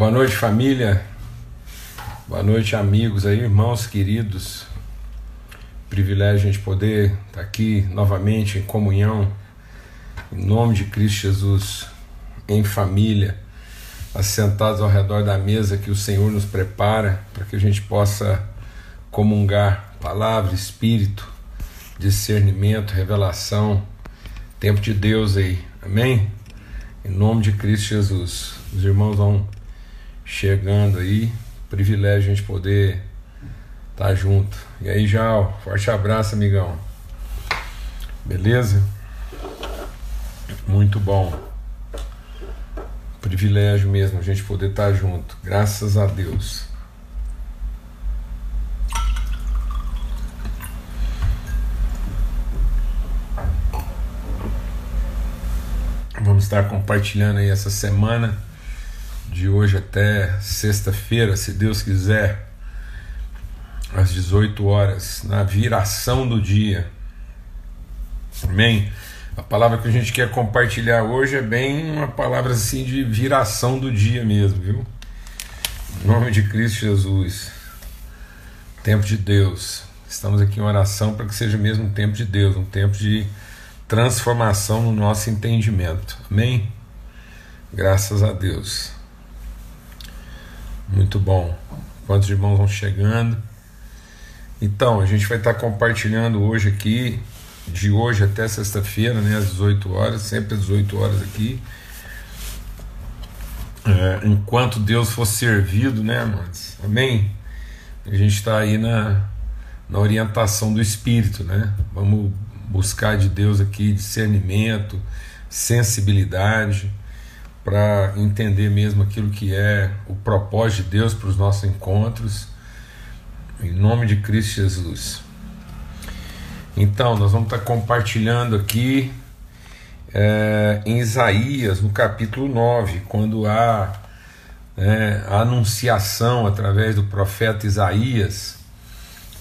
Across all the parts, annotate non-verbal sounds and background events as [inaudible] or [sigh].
Boa noite, família. Boa noite, amigos aí, irmãos queridos. Privilégio a gente poder estar aqui novamente em comunhão, em nome de Cristo Jesus, em família, assentados ao redor da mesa que o Senhor nos prepara para que a gente possa comungar palavra, espírito, discernimento, revelação, tempo de Deus aí, amém? Em nome de Cristo Jesus. Os irmãos vão chegando aí. Privilégio a gente poder estar tá junto. E aí, Jal, forte abraço, amigão. Beleza? Muito bom. Privilégio mesmo a gente poder estar tá junto. Graças a Deus. Vamos estar compartilhando aí essa semana de hoje até sexta-feira, se Deus quiser, às 18 horas, na viração do dia. Amém? A palavra que a gente quer compartilhar hoje é bem uma palavra assim de viração do dia mesmo, viu? Em nome de Cristo Jesus. Tempo de Deus. Estamos aqui em oração para que seja mesmo um tempo de Deus, um tempo de transformação no nosso entendimento. Amém? Graças a Deus. Muito bom. Quantos irmãos vão chegando? Então, a gente vai estar compartilhando hoje aqui, de hoje até sexta-feira, né, às 18 horas, sempre às 18 horas aqui. É, enquanto Deus for servido, né, amados? Amém? A gente está aí na, na orientação do Espírito, né? Vamos buscar de Deus aqui discernimento, sensibilidade para entender mesmo aquilo que é o propósito de Deus para os nossos encontros, em nome de Cristo Jesus. Então, nós vamos estar compartilhando aqui é, em Isaías, no capítulo 9, quando há é, a anunciação através do profeta Isaías.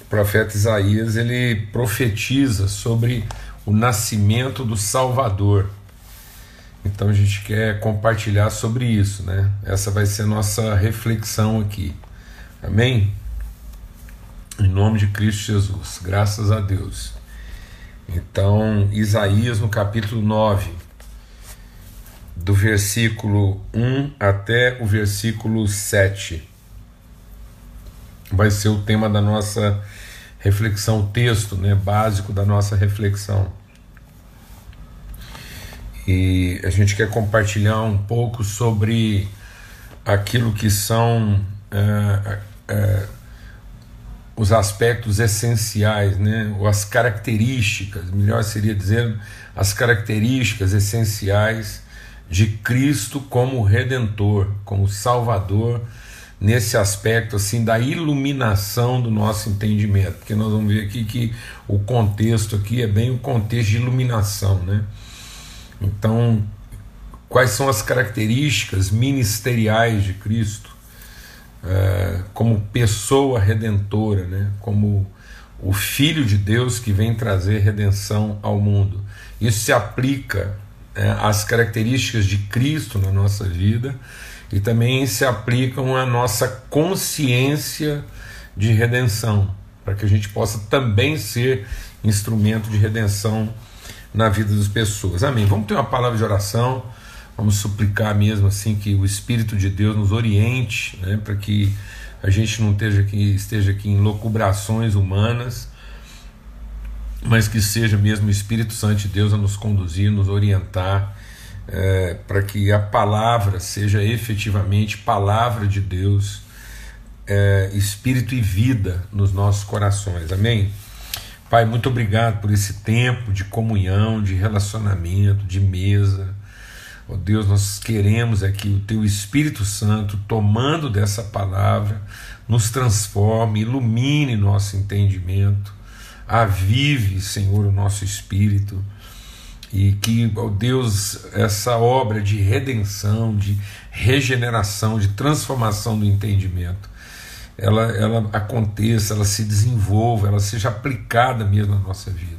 O profeta Isaías ele profetiza sobre o nascimento do Salvador. Então a gente quer compartilhar sobre isso, né? Essa vai ser a nossa reflexão aqui. Amém? Em nome de Cristo Jesus, graças a Deus. Então, Isaías no capítulo 9, do versículo 1 até o versículo 7, vai ser o tema da nossa reflexão, o texto né, básico da nossa reflexão. E a gente quer compartilhar um pouco sobre aquilo que são é, é, os aspectos essenciais, né? ou as características, melhor seria dizer, as características essenciais de Cristo como Redentor, como Salvador, nesse aspecto assim da iluminação do nosso entendimento, porque nós vamos ver aqui que o contexto aqui é bem o contexto de iluminação, né? Então, quais são as características ministeriais de Cristo é, como pessoa redentora, né? como o Filho de Deus que vem trazer redenção ao mundo? Isso se aplica é, às características de Cristo na nossa vida e também se aplicam à nossa consciência de redenção, para que a gente possa também ser instrumento de redenção na vida das pessoas. Amém. Vamos ter uma palavra de oração. Vamos suplicar mesmo assim que o Espírito de Deus nos oriente, né, para que a gente não esteja aqui, esteja aqui em locubrações humanas, mas que seja mesmo o Espírito Santo de Deus a nos conduzir, nos orientar, é, para que a palavra seja efetivamente palavra de Deus, é, espírito e vida nos nossos corações. Amém? Pai, muito obrigado por esse tempo de comunhão, de relacionamento, de mesa. Oh Deus, nós queremos é que o Teu Espírito Santo, tomando dessa palavra, nos transforme, ilumine nosso entendimento, avive, Senhor, o nosso espírito. E que, ó oh Deus, essa obra de redenção, de regeneração, de transformação do entendimento, ela, ela aconteça, ela se desenvolva, ela seja aplicada mesmo na nossa vida.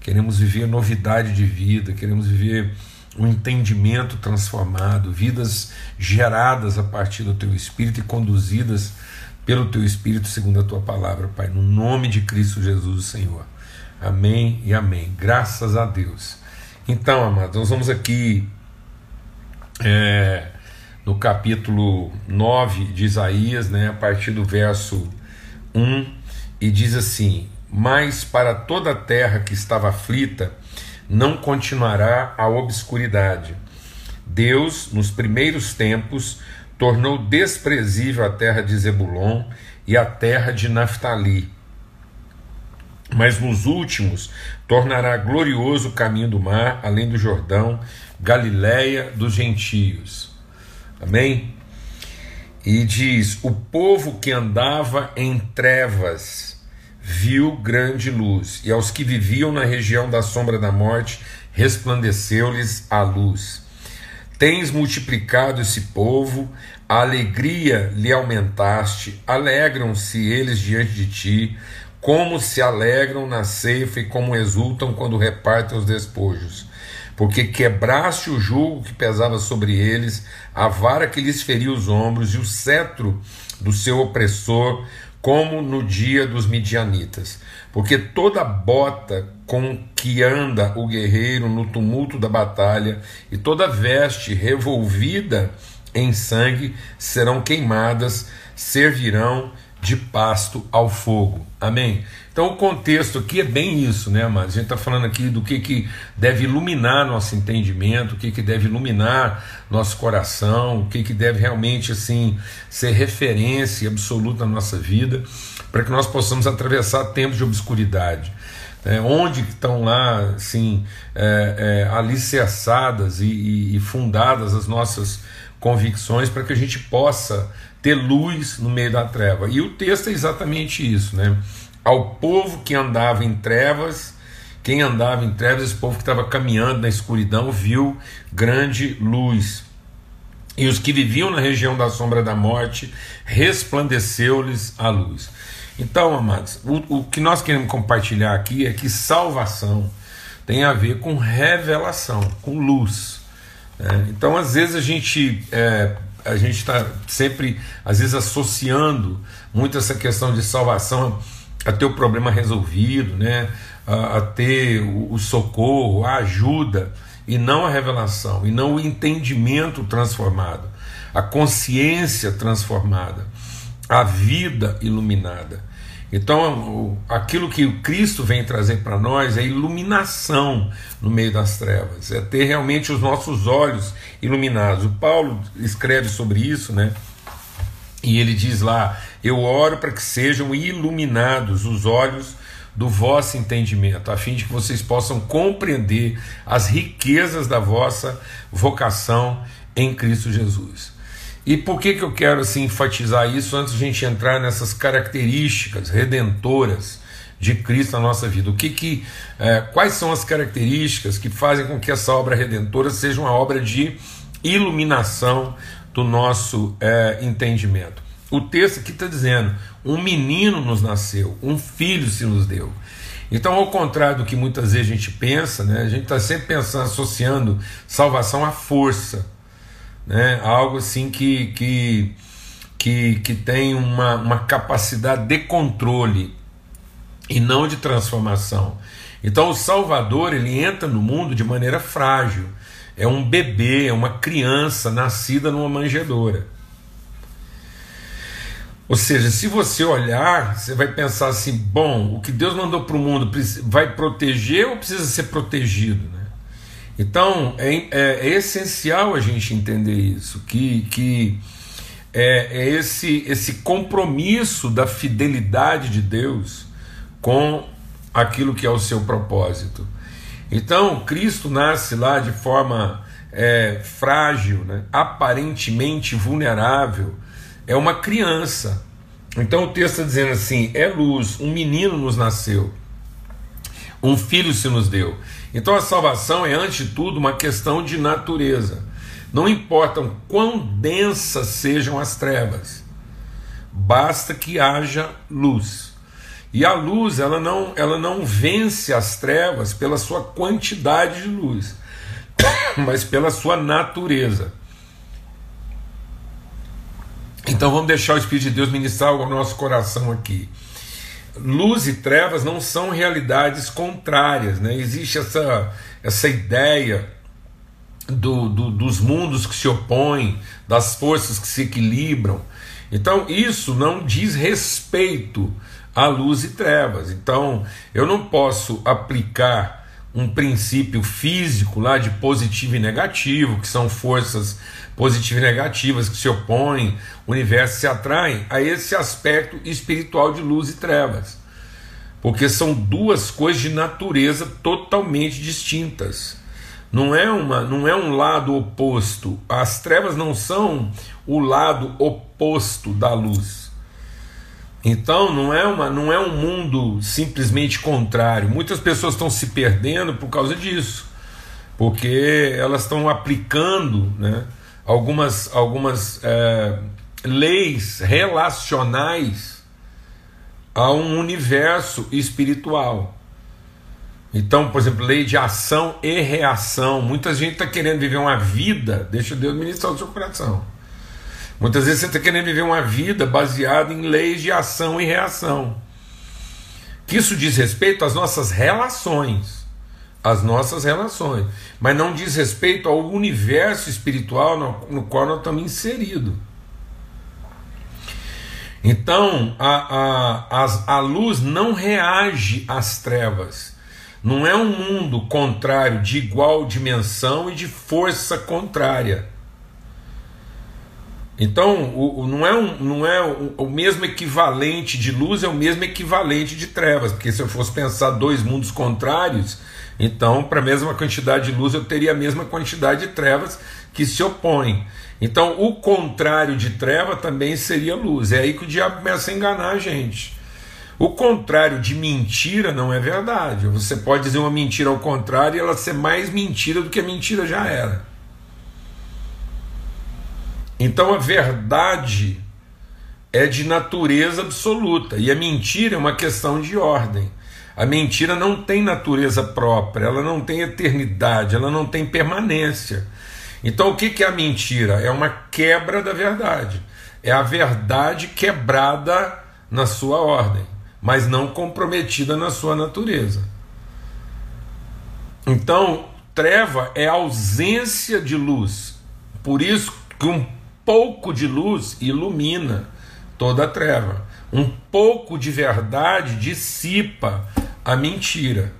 Queremos viver novidade de vida, queremos viver um entendimento transformado, vidas geradas a partir do teu espírito e conduzidas pelo teu espírito segundo a tua palavra, Pai, no nome de Cristo Jesus, Senhor. Amém e amém. Graças a Deus. Então, amados, nós vamos aqui é, no capítulo 9 de Isaías, né, a partir do verso 1, e diz assim: Mas para toda a terra que estava aflita, não continuará a obscuridade. Deus, nos primeiros tempos, tornou desprezível a terra de Zebulon e a terra de Naphtali. Mas nos últimos tornará glorioso o caminho do mar, além do Jordão, Galiléia dos gentios. Amém? E diz: O povo que andava em trevas viu grande luz, e aos que viviam na região da sombra da morte, resplandeceu-lhes a luz. Tens multiplicado esse povo, a alegria lhe aumentaste, alegram-se eles diante de ti, como se alegram na ceifa e como exultam quando repartem os despojos. Porque quebraste o jugo que pesava sobre eles, a vara que lhes feria os ombros e o cetro do seu opressor como no dia dos midianitas, porque toda bota com que anda o guerreiro no tumulto da batalha e toda veste revolvida em sangue serão queimadas, servirão de pasto ao fogo. Amém? Então o contexto aqui é bem isso, né, amados? A gente está falando aqui do que, que deve iluminar nosso entendimento, o que, que deve iluminar nosso coração, o que, que deve realmente assim ser referência absoluta na nossa vida, para que nós possamos atravessar tempos de obscuridade. É, onde estão lá assim, é, é, alicerçadas e, e, e fundadas as nossas convicções para que a gente possa ter luz no meio da treva. E o texto é exatamente isso, né? Ao povo que andava em trevas, quem andava em trevas, esse povo que estava caminhando na escuridão, viu grande luz. E os que viviam na região da sombra da morte, resplandeceu-lhes a luz. Então, amados, o, o que nós queremos compartilhar aqui é que salvação tem a ver com revelação, com luz. Né? Então, às vezes a gente é, a gente está sempre, às vezes, associando muito essa questão de salvação a ter o problema resolvido, né? a, a ter o, o socorro, a ajuda, e não a revelação, e não o entendimento transformado, a consciência transformada, a vida iluminada. Então, aquilo que o Cristo vem trazer para nós é iluminação no meio das trevas, é ter realmente os nossos olhos iluminados. O Paulo escreve sobre isso, né? E ele diz lá: Eu oro para que sejam iluminados os olhos do vosso entendimento, a fim de que vocês possam compreender as riquezas da vossa vocação em Cristo Jesus. E por que, que eu quero assim, enfatizar isso antes de a gente entrar nessas características redentoras de Cristo na nossa vida? O que que, é, quais são as características que fazem com que essa obra redentora seja uma obra de iluminação do nosso é, entendimento? O texto aqui está dizendo: um menino nos nasceu, um filho se nos deu. Então, ao contrário do que muitas vezes a gente pensa, né, a gente está sempre pensando, associando salvação à força né? algo assim que, que, que, que tem uma, uma capacidade de controle e não de transformação. Então o Salvador ele entra no mundo de maneira frágil. É um bebê, é uma criança nascida numa manjedoura. Ou seja, se você olhar, você vai pensar assim: bom, o que Deus mandou para o mundo vai proteger ou precisa ser protegido? Né? Então é, é, é, essencial a gente entender isso, que, que é, é esse, esse compromisso da fidelidade de Deus com aquilo que é o seu propósito. Então Cristo nasce lá de forma é, frágil, né? aparentemente vulnerável, é uma criança. Então o texto está dizendo assim: é luz, um menino nos nasceu, um filho se nos deu. Então a salvação é, antes de tudo, uma questão de natureza. Não importam quão densas sejam as trevas, basta que haja luz. E a luz, ela não, ela não vence as trevas pela sua quantidade de luz. [coughs] mas pela sua natureza. Então vamos deixar o Espírito de Deus ministrar ao nosso coração aqui. Luz e trevas não são realidades contrárias, né? existe essa, essa ideia do, do, dos mundos que se opõem, das forças que se equilibram. Então, isso não diz respeito à luz e trevas. Então, eu não posso aplicar um princípio físico lá de positivo e negativo, que são forças positivas e negativas que se opõem, o universo se atraem, a esse aspecto espiritual de luz e trevas. Porque são duas coisas de natureza totalmente distintas. Não é, uma, não é um lado oposto. As trevas não são o lado oposto da luz. Então não é, uma, não é um mundo simplesmente contrário. Muitas pessoas estão se perdendo por causa disso, porque elas estão aplicando né, algumas, algumas é, leis relacionais a um universo espiritual. Então, por exemplo, lei de ação e reação. Muita gente está querendo viver uma vida, deixa Deus ministrar o seu coração. Muitas vezes você está querendo viver uma vida baseada em leis de ação e reação. Que isso diz respeito às nossas relações. Às nossas relações. Mas não diz respeito ao universo espiritual no, no qual nós estamos inseridos. Então, a, a, a, a luz não reage às trevas não é um mundo contrário de igual dimensão e de força contrária. Então, o, o, não é, um, não é o, o, mesmo equivalente de luz, é o mesmo equivalente de trevas, porque se eu fosse pensar dois mundos contrários, então, para a mesma quantidade de luz, eu teria a mesma quantidade de trevas que se opõem. Então, o contrário de treva também seria luz. É aí que o diabo começa a enganar a gente. O contrário de mentira não é verdade. Você pode dizer uma mentira ao contrário e ela ser mais mentira do que a mentira já era. Então a verdade é de natureza absoluta e a mentira é uma questão de ordem. A mentira não tem natureza própria, ela não tem eternidade, ela não tem permanência. Então o que é a mentira? É uma quebra da verdade. É a verdade quebrada na sua ordem mas não comprometida na sua natureza. Então, treva é ausência de luz. Por isso que um pouco de luz ilumina toda a treva. Um pouco de verdade dissipa a mentira.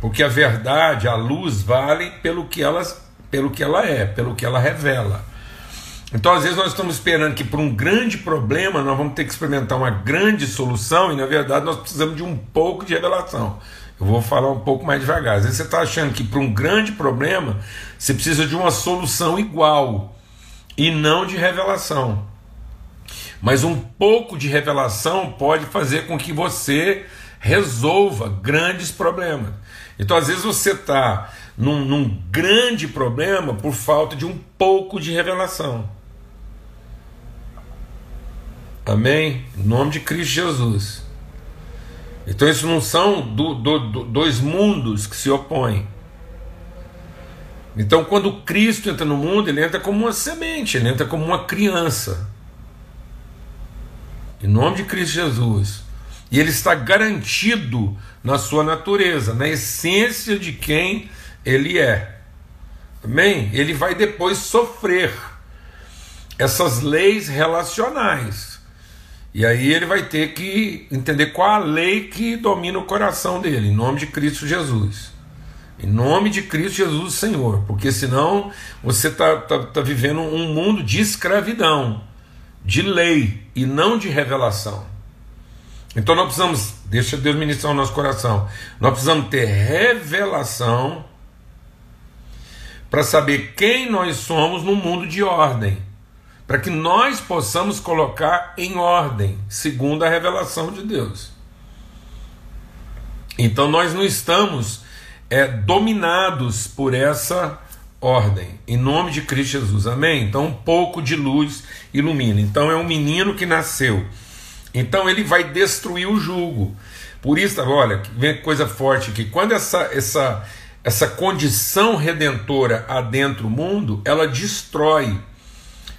Porque a verdade, a luz vale pelo que ela, pelo que ela é, pelo que ela revela. Então, às vezes, nós estamos esperando que para um grande problema nós vamos ter que experimentar uma grande solução e, na verdade, nós precisamos de um pouco de revelação. Eu vou falar um pouco mais devagar. Às vezes você está achando que para um grande problema você precisa de uma solução igual e não de revelação. Mas um pouco de revelação pode fazer com que você resolva grandes problemas. Então, às vezes, você está num, num grande problema por falta de um pouco de revelação. Amém? Em nome de Cristo Jesus. Então, isso não são do, do, do, dois mundos que se opõem. Então, quando Cristo entra no mundo, ele entra como uma semente, ele entra como uma criança. Em nome de Cristo Jesus. E ele está garantido na sua natureza, na essência de quem ele é. Amém? Ele vai depois sofrer essas leis relacionais. E aí ele vai ter que entender qual a lei que domina o coração dele, em nome de Cristo Jesus. Em nome de Cristo Jesus, Senhor, porque senão você está tá, tá vivendo um mundo de escravidão, de lei e não de revelação. Então nós precisamos, deixa Deus ministrar o nosso coração, nós precisamos ter revelação para saber quem nós somos no mundo de ordem para que nós possamos colocar em ordem, segundo a revelação de Deus. Então nós não estamos é, dominados por essa ordem, em nome de Cristo Jesus, amém? Então um pouco de luz ilumina. Então é um menino que nasceu, então ele vai destruir o jugo. Por isso, olha, vem coisa forte aqui. Quando essa, essa, essa condição redentora adentro do mundo, ela destrói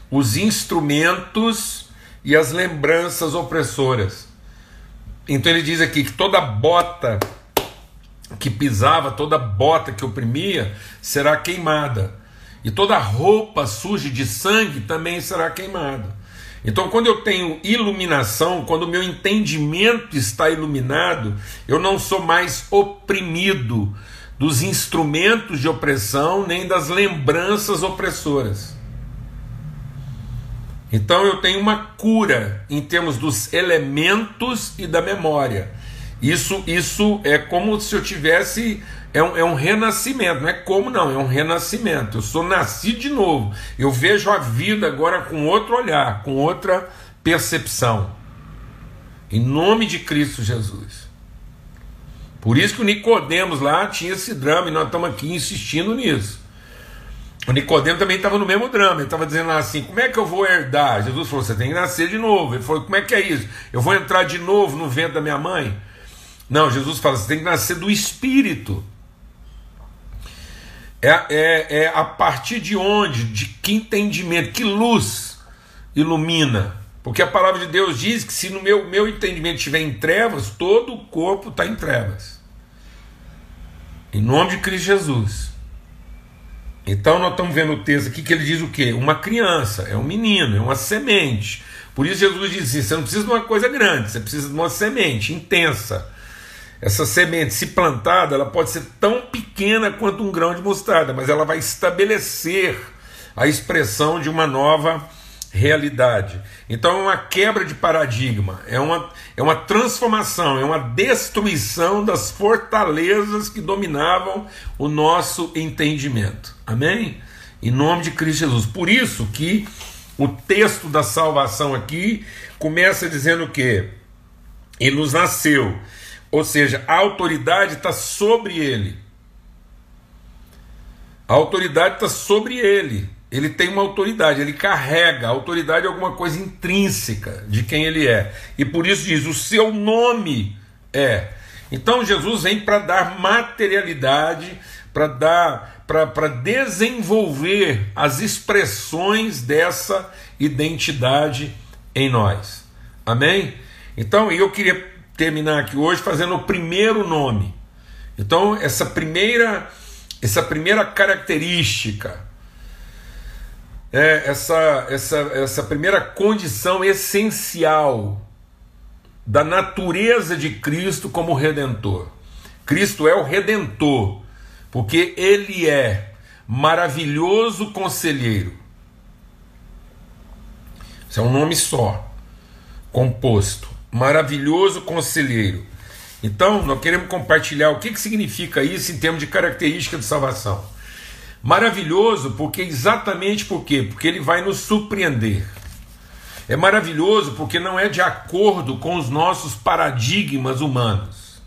os instrumentos e as lembranças opressoras. Então ele diz aqui que toda bota que pisava, toda bota que oprimia, será queimada. E toda roupa suja de sangue também será queimada. Então, quando eu tenho iluminação, quando o meu entendimento está iluminado, eu não sou mais oprimido dos instrumentos de opressão nem das lembranças opressoras. Então, eu tenho uma cura em termos dos elementos e da memória. Isso, isso é como se eu tivesse. É um, é um renascimento, não é como não, é um renascimento. Eu sou nascido de novo. Eu vejo a vida agora com outro olhar, com outra percepção. Em nome de Cristo Jesus. Por isso que o Nicodemos lá tinha esse drama e nós estamos aqui insistindo nisso. O Nicodemo também estava no mesmo drama, ele estava dizendo assim: como é que eu vou herdar? Jesus falou: você tem que nascer de novo. Ele falou: como é que é isso? Eu vou entrar de novo no vento da minha mãe? Não, Jesus fala, você tem que nascer do Espírito. É, é, é a partir de onde, de que entendimento, que luz ilumina. Porque a palavra de Deus diz que se no meu, meu entendimento estiver em trevas, todo o corpo está em trevas. Em nome de Cristo Jesus. Então nós estamos vendo o texto aqui que ele diz o quê? Uma criança, é um menino, é uma semente. Por isso Jesus diz assim: você não precisa de uma coisa grande, você precisa de uma semente intensa essa semente, se plantada, ela pode ser tão pequena quanto um grão de mostarda, mas ela vai estabelecer a expressão de uma nova realidade. Então é uma quebra de paradigma, é uma, é uma transformação, é uma destruição das fortalezas que dominavam o nosso entendimento. Amém? Em nome de Cristo Jesus. Por isso que o texto da salvação aqui começa dizendo o quê? Ele nos nasceu ou seja, a autoridade está sobre ele. A autoridade está sobre ele. Ele tem uma autoridade, ele carrega. A autoridade é alguma coisa intrínseca de quem ele é. E por isso diz: o seu nome é. Então Jesus vem para dar materialidade, para dar, para desenvolver as expressões dessa identidade em nós. Amém? Então eu queria terminar aqui hoje fazendo o primeiro nome. Então, essa primeira, essa primeira característica, é, essa, essa, essa primeira condição essencial da natureza de Cristo como redentor. Cristo é o redentor, porque ele é maravilhoso conselheiro. Isso é um nome só, composto maravilhoso conselheiro. Então, nós queremos compartilhar o que, que significa isso em termos de característica de salvação. Maravilhoso porque exatamente por quê? Porque ele vai nos surpreender. É maravilhoso porque não é de acordo com os nossos paradigmas humanos.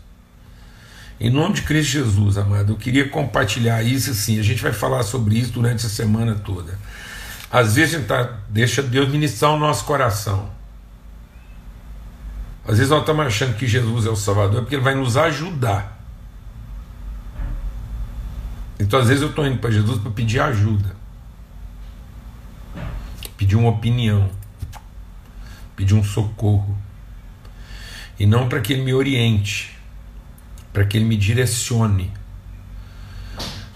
Em nome de Cristo Jesus, amado, eu queria compartilhar isso assim. A gente vai falar sobre isso durante a semana toda. Às vezes a gente tá, deixa Deus ministrar o nosso coração. Às vezes nós estamos achando que Jesus é o Salvador porque ele vai nos ajudar. Então, às vezes, eu estou indo para Jesus para pedir ajuda, pedir uma opinião, pedir um socorro, e não para que ele me oriente, para que ele me direcione,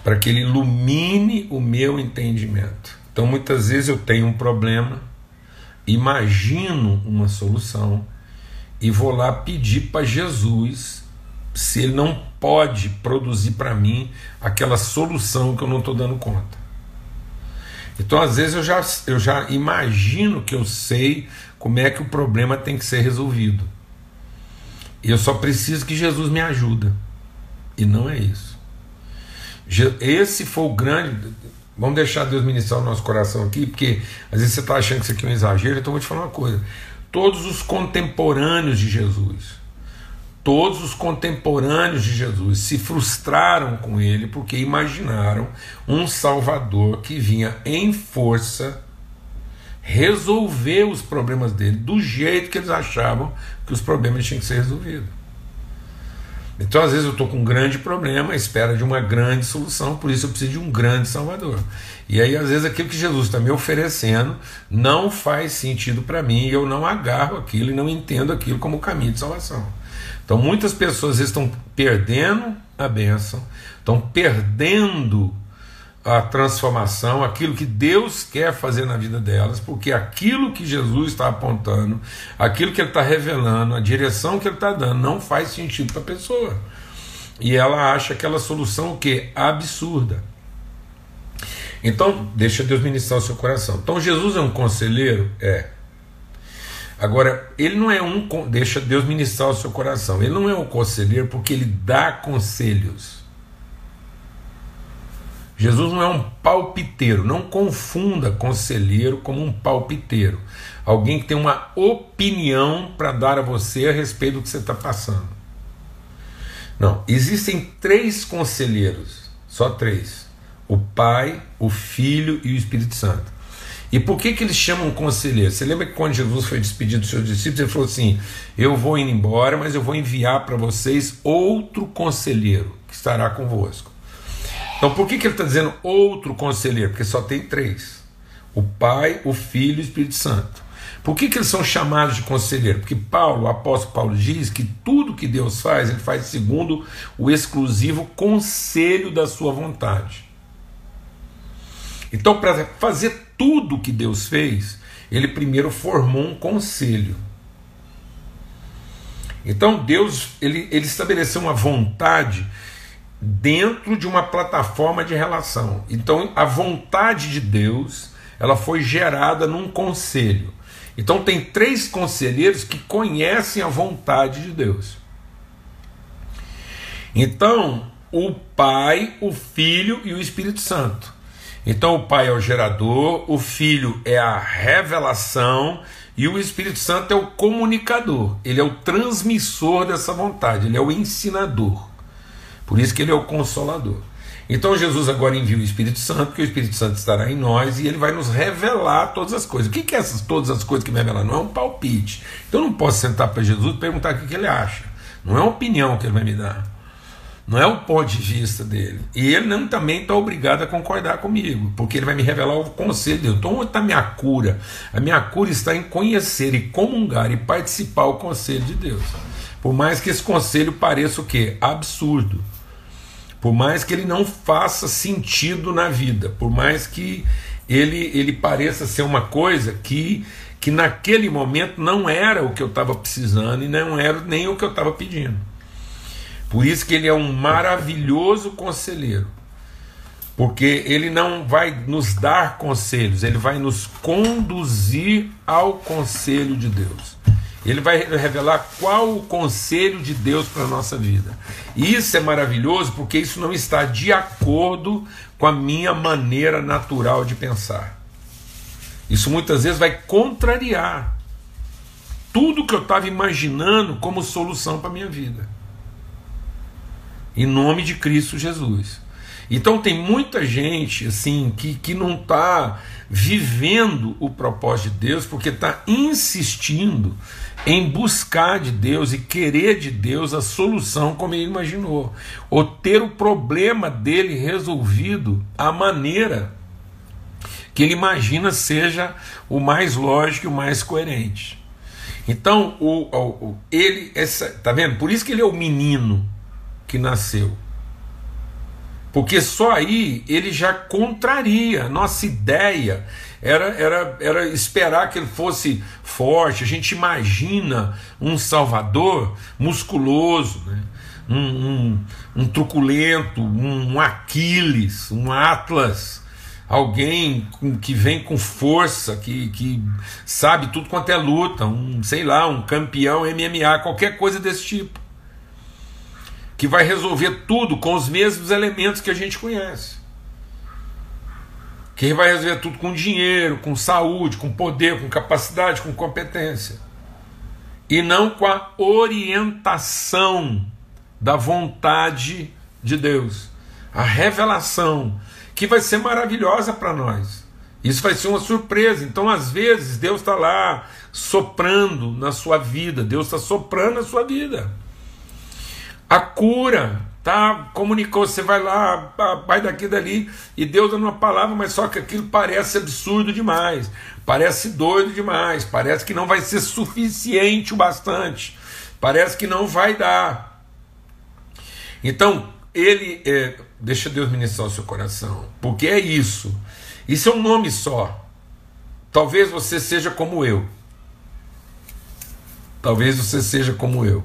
para que ele ilumine o meu entendimento. Então, muitas vezes eu tenho um problema, imagino uma solução e vou lá pedir para Jesus se ele não pode produzir para mim aquela solução que eu não estou dando conta. Então, às vezes, eu já, eu já imagino que eu sei como é que o problema tem que ser resolvido. E eu só preciso que Jesus me ajude. E não é isso. Esse foi o grande. Vamos deixar Deus ministrar o nosso coração aqui, porque às vezes você está achando que isso aqui é um exagero, então eu vou te falar uma coisa todos os contemporâneos de Jesus, todos os contemporâneos de Jesus se frustraram com ele porque imaginaram um Salvador que vinha em força resolver os problemas dele do jeito que eles achavam que os problemas tinham que ser resolvidos. Então, às vezes, eu estou com um grande problema, à espera de uma grande solução, por isso eu preciso de um grande Salvador. E aí, às vezes, aquilo que Jesus está me oferecendo não faz sentido para mim, e eu não agarro aquilo e não entendo aquilo como caminho de salvação. Então, muitas pessoas estão perdendo a bênção, estão perdendo a transformação, aquilo que Deus quer fazer na vida delas, porque aquilo que Jesus está apontando, aquilo que Ele está revelando, a direção que Ele está dando, não faz sentido para a pessoa. E ela acha aquela solução o quê? Absurda. Então, deixa Deus ministrar o seu coração. Então, Jesus é um conselheiro? É. Agora, ele não é um. Deixa Deus ministrar o seu coração. Ele não é um conselheiro porque ele dá conselhos. Jesus não é um palpiteiro, não confunda conselheiro como um palpiteiro. Alguém que tem uma opinião para dar a você a respeito do que você está passando. Não, existem três conselheiros, só três: o Pai, o Filho e o Espírito Santo. E por que, que eles chamam conselheiro? Você lembra que quando Jesus foi despedido dos seus discípulos, ele falou assim: Eu vou indo embora, mas eu vou enviar para vocês outro conselheiro que estará convosco. Então por que, que ele está dizendo outro conselheiro? Porque só tem três: o Pai, o Filho e o Espírito Santo. Por que, que eles são chamados de conselheiro? Porque Paulo, o apóstolo Paulo, diz que tudo que Deus faz, ele faz segundo o exclusivo conselho da sua vontade. Então, para fazer tudo que Deus fez, ele primeiro formou um conselho. Então Deus ele, ele estabeleceu uma vontade dentro de uma plataforma de relação. Então, a vontade de Deus, ela foi gerada num conselho. Então, tem três conselheiros que conhecem a vontade de Deus. Então, o Pai, o Filho e o Espírito Santo. Então, o Pai é o gerador, o Filho é a revelação e o Espírito Santo é o comunicador. Ele é o transmissor dessa vontade, ele é o ensinador. Por isso que ele é o consolador. Então Jesus agora envia o Espírito Santo, porque o Espírito Santo estará em nós e ele vai nos revelar todas as coisas. O que, que é essas todas as coisas que me revelam? Não é um palpite. Então eu não posso sentar para Jesus e perguntar o que, que ele acha. Não é uma opinião que ele vai me dar. Não é o ponto de vista dele. E ele não também está obrigado a concordar comigo, porque ele vai me revelar o conselho de Deus. Então, onde está a minha cura? A minha cura está em conhecer e comungar e participar do conselho de Deus. Por mais que esse conselho pareça o quê? Absurdo. Por mais que ele não faça sentido na vida, por mais que ele, ele pareça ser uma coisa que, que naquele momento não era o que eu estava precisando e não era nem o que eu estava pedindo. Por isso que ele é um maravilhoso conselheiro. Porque ele não vai nos dar conselhos, ele vai nos conduzir ao conselho de Deus. Ele vai revelar qual o conselho de Deus para a nossa vida. E isso é maravilhoso porque isso não está de acordo com a minha maneira natural de pensar. Isso muitas vezes vai contrariar tudo que eu estava imaginando como solução para a minha vida. Em nome de Cristo Jesus. Então tem muita gente assim que, que não está vivendo o propósito de Deus porque está insistindo em buscar de Deus e querer de Deus a solução como ele imaginou, ou ter o problema dele resolvido à maneira que ele imagina seja o mais lógico e o mais coerente. Então, o, o, ele, essa, tá vendo? Por isso que ele é o menino que nasceu. Porque só aí ele já contraria nossa ideia era, era, era esperar que ele fosse forte. A gente imagina um Salvador musculoso, né? um, um, um truculento, um, Aquiles, um Atlas, alguém que vem com força, que, que sabe tudo quanto é luta, um, sei lá, um campeão MMA, qualquer coisa desse tipo. Que vai resolver tudo com os mesmos elementos que a gente conhece que vai resolver tudo com dinheiro, com saúde, com poder, com capacidade, com competência. E não com a orientação da vontade de Deus. A revelação, que vai ser maravilhosa para nós. Isso vai ser uma surpresa. Então, às vezes, Deus está lá soprando na sua vida, Deus está soprando na sua vida. A cura, tá? Comunicou, você vai lá, vai daqui dali, e Deus dando uma palavra, mas só que aquilo parece absurdo demais, parece doido demais, parece que não vai ser suficiente o bastante, parece que não vai dar. Então, ele, é, deixa Deus ministrar o seu coração, porque é isso, isso é um nome só. Talvez você seja como eu. Talvez você seja como eu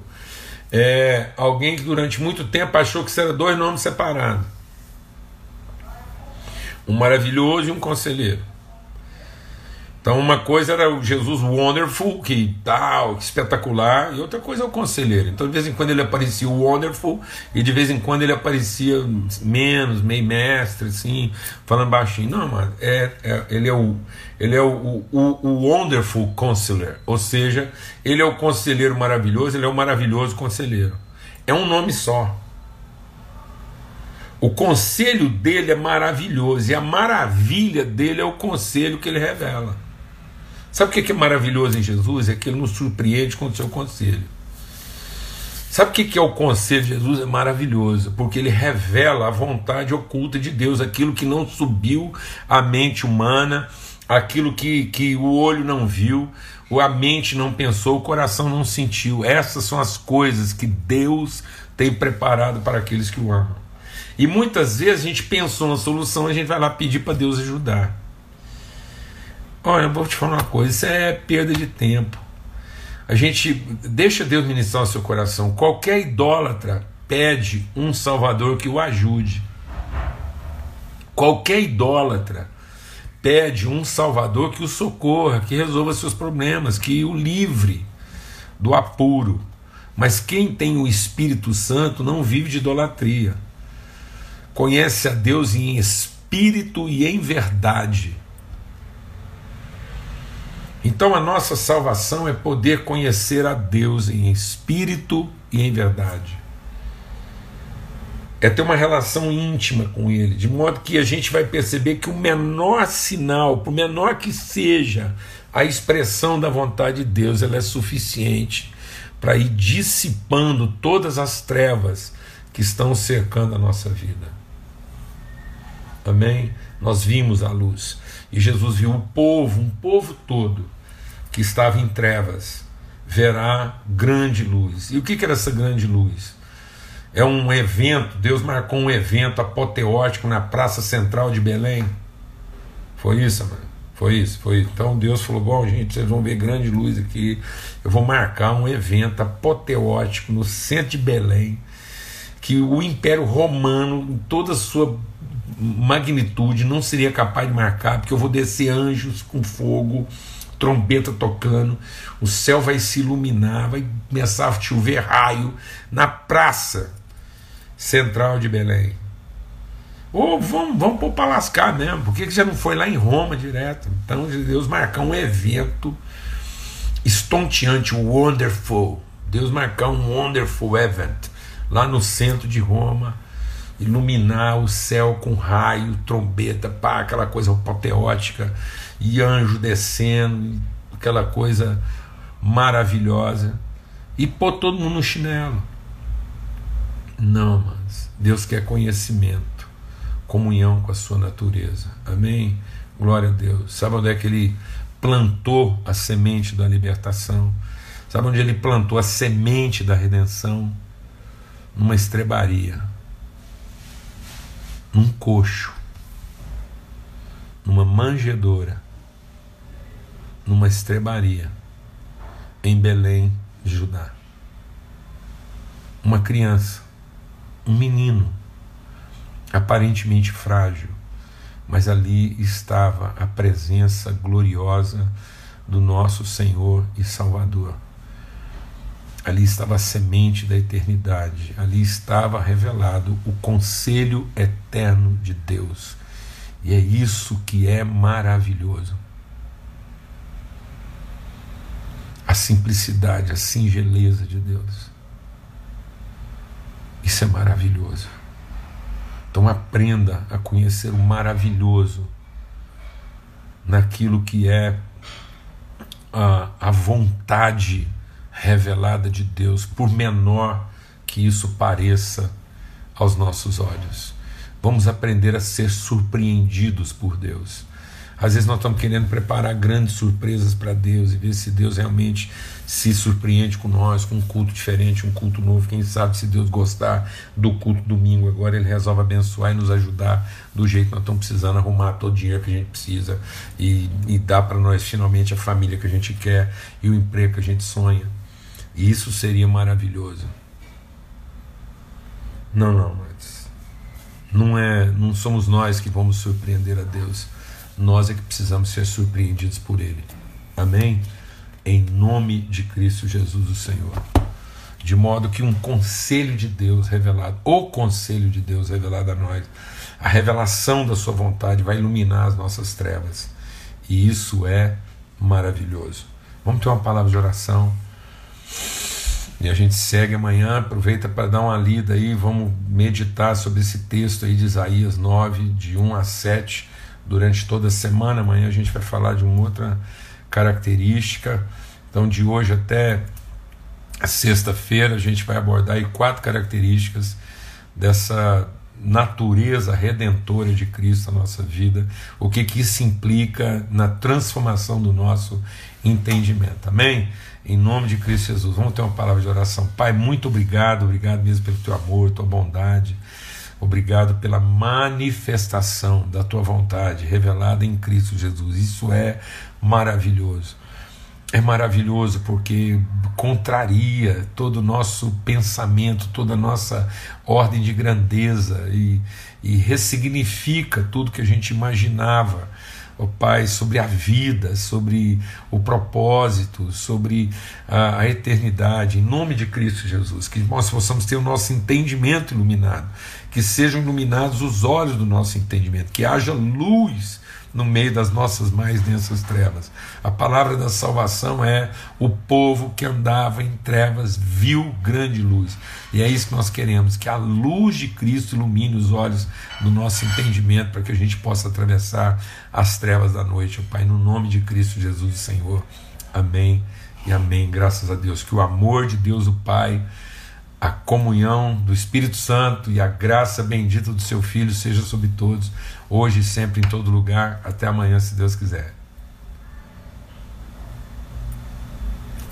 é, alguém que durante muito tempo achou que era dois nomes separados. Um maravilhoso e um conselheiro. Então uma coisa era o Jesus Wonderful, que tal, espetacular, e outra coisa é o conselheiro. Então de vez em quando ele aparecia Wonderful e de vez em quando ele aparecia menos, meio mestre, assim, falando baixinho. Não, mano, é, é ele é o ele é o, o, o Wonderful Counselor, ou seja, ele é o conselheiro maravilhoso, ele é o maravilhoso conselheiro. É um nome só. O conselho dele é maravilhoso e a maravilha dele é o conselho que ele revela. Sabe o que é maravilhoso em Jesus? É que ele nos surpreende com o seu conselho. Sabe o que é o conselho de Jesus? É maravilhoso, porque ele revela a vontade oculta de Deus, aquilo que não subiu à mente humana, aquilo que, que o olho não viu, a mente não pensou, o coração não sentiu. Essas são as coisas que Deus tem preparado para aqueles que o amam. E muitas vezes a gente pensou na solução, a gente vai lá pedir para Deus ajudar. Olha, eu vou te falar uma coisa, isso é perda de tempo. A gente deixa Deus ministrar o seu coração. Qualquer idólatra pede um Salvador que o ajude. Qualquer idólatra pede um Salvador que o socorra, que resolva seus problemas, que o livre do apuro. Mas quem tem o Espírito Santo não vive de idolatria. Conhece a Deus em espírito e em verdade então a nossa salvação é poder conhecer a Deus em espírito e em verdade. É ter uma relação íntima com Ele, de modo que a gente vai perceber que o menor sinal, por menor que seja a expressão da vontade de Deus, ela é suficiente para ir dissipando todas as trevas que estão cercando a nossa vida. Amém? Nós vimos a luz. E Jesus viu o povo, um povo todo, que estava em trevas, verá grande luz. E o que era essa grande luz? É um evento, Deus marcou um evento apoteótico na praça central de Belém. Foi isso, mano? Foi isso, foi. Então Deus falou: bom, gente, vocês vão ver grande luz aqui. Eu vou marcar um evento apoteótico no centro de Belém, que o Império Romano, em toda a sua magnitude não seria capaz de marcar, porque eu vou descer anjos com fogo, trombeta tocando, o céu vai se iluminar, vai começar a chover raio na praça central de Belém. Ou vamos, vamos pôr para lascar mesmo, por que já não foi lá em Roma direto? Então Deus marcar um evento estonteante, wonderful. Deus marcar um wonderful event lá no centro de Roma iluminar o céu com raio, trombeta, pá, aquela coisa apoteótica, e anjo descendo, aquela coisa maravilhosa, e pôr todo mundo no chinelo. Não, mas Deus quer conhecimento, comunhão com a sua natureza. Amém? Glória a Deus. Sabe onde é que ele plantou a semente da libertação? Sabe onde ele plantou a semente da redenção? Numa estrebaria num coxo, numa manjedoura, numa estrebaria, em Belém, Judá. Uma criança, um menino, aparentemente frágil, mas ali estava a presença gloriosa do nosso Senhor e Salvador. Ali estava a semente da eternidade, ali estava revelado o conselho eterno de Deus. E é isso que é maravilhoso. A simplicidade, a singeleza de Deus. Isso é maravilhoso. Então aprenda a conhecer o maravilhoso naquilo que é a, a vontade revelada de Deus, por menor que isso pareça aos nossos olhos. Vamos aprender a ser surpreendidos por Deus. Às vezes nós estamos querendo preparar grandes surpresas para Deus e ver se Deus realmente se surpreende com nós, com um culto diferente, um culto novo. Quem sabe se Deus gostar do culto domingo agora, Ele resolve abençoar e nos ajudar do jeito que nós estamos precisando, arrumar todo o dinheiro que a gente precisa e, e dar para nós finalmente a família que a gente quer e o emprego que a gente sonha. Isso seria maravilhoso. Não, não, mas não é, não somos nós que vamos surpreender a Deus nós é que precisamos ser surpreendidos por Ele. Amém? Em nome de Cristo Jesus, o Senhor. De modo que um conselho de Deus revelado, o conselho de Deus revelado a nós, a revelação da Sua vontade vai iluminar as nossas trevas. E isso é maravilhoso. Vamos ter uma palavra de oração. E a gente segue amanhã, aproveita para dar uma lida aí, vamos meditar sobre esse texto aí de Isaías 9, de 1 a 7 durante toda a semana. Amanhã a gente vai falar de uma outra característica. Então, de hoje até sexta-feira, a gente vai abordar aí quatro características dessa natureza redentora de Cristo na nossa vida, o que, que isso implica na transformação do nosso entendimento. Amém? Em nome de Cristo Jesus. Vamos ter uma palavra de oração. Pai, muito obrigado, obrigado mesmo pelo teu amor, tua bondade. Obrigado pela manifestação da tua vontade revelada em Cristo Jesus. Isso é maravilhoso. É maravilhoso porque contraria todo o nosso pensamento, toda a nossa ordem de grandeza e, e ressignifica tudo que a gente imaginava oh, Pai, sobre a vida, sobre o propósito, sobre a, a, eternidade, em nome de Cristo Jesus, que nós possamos ter o nosso entendimento iluminado, que sejam iluminados os olhos do nosso entendimento, que haja luz no meio das nossas mais densas trevas. A palavra da salvação é o povo que andava em trevas viu grande luz. E é isso que nós queremos, que a luz de Cristo ilumine os olhos do nosso entendimento para que a gente possa atravessar as trevas da noite, Pai, no nome de Cristo Jesus, Senhor. Amém e amém. Graças a Deus que o amor de Deus o Pai a comunhão do Espírito Santo e a graça bendita do seu Filho seja sobre todos, hoje e sempre em todo lugar. Até amanhã, se Deus quiser.